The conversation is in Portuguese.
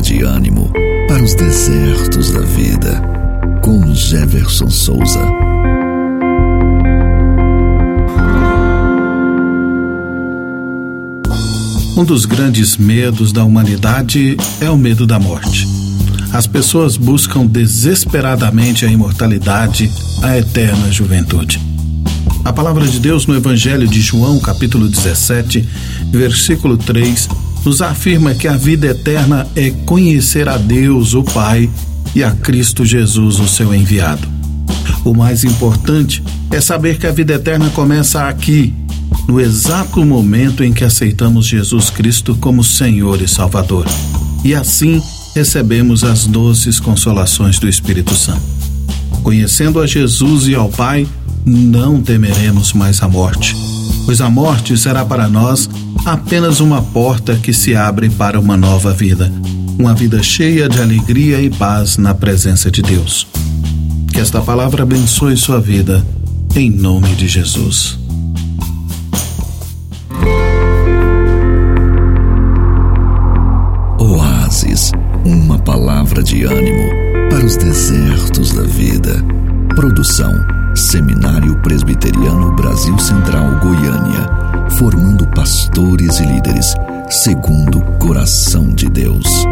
de ânimo para os desertos da vida, com Jefferson Souza. Um dos grandes medos da humanidade é o medo da morte. As pessoas buscam desesperadamente a imortalidade, a eterna juventude. A palavra de Deus no Evangelho de João, capítulo 17, versículo 3, nos afirma que a vida eterna é conhecer a Deus, o Pai, e a Cristo Jesus, o seu enviado. O mais importante é saber que a vida eterna começa aqui, no exato momento em que aceitamos Jesus Cristo como Senhor e Salvador. E assim recebemos as doces consolações do Espírito Santo. Conhecendo a Jesus e ao Pai, não temeremos mais a morte, pois a morte será para nós apenas uma porta que se abre para uma nova vida, uma vida cheia de alegria e paz na presença de Deus. Que esta palavra abençoe sua vida, em nome de Jesus. Oásis, uma palavra de ânimo para os desertos da vida. Produção Seminário Presbiteriano Brasil Central Goiânia, pastores e líderes segundo o coração de Deus.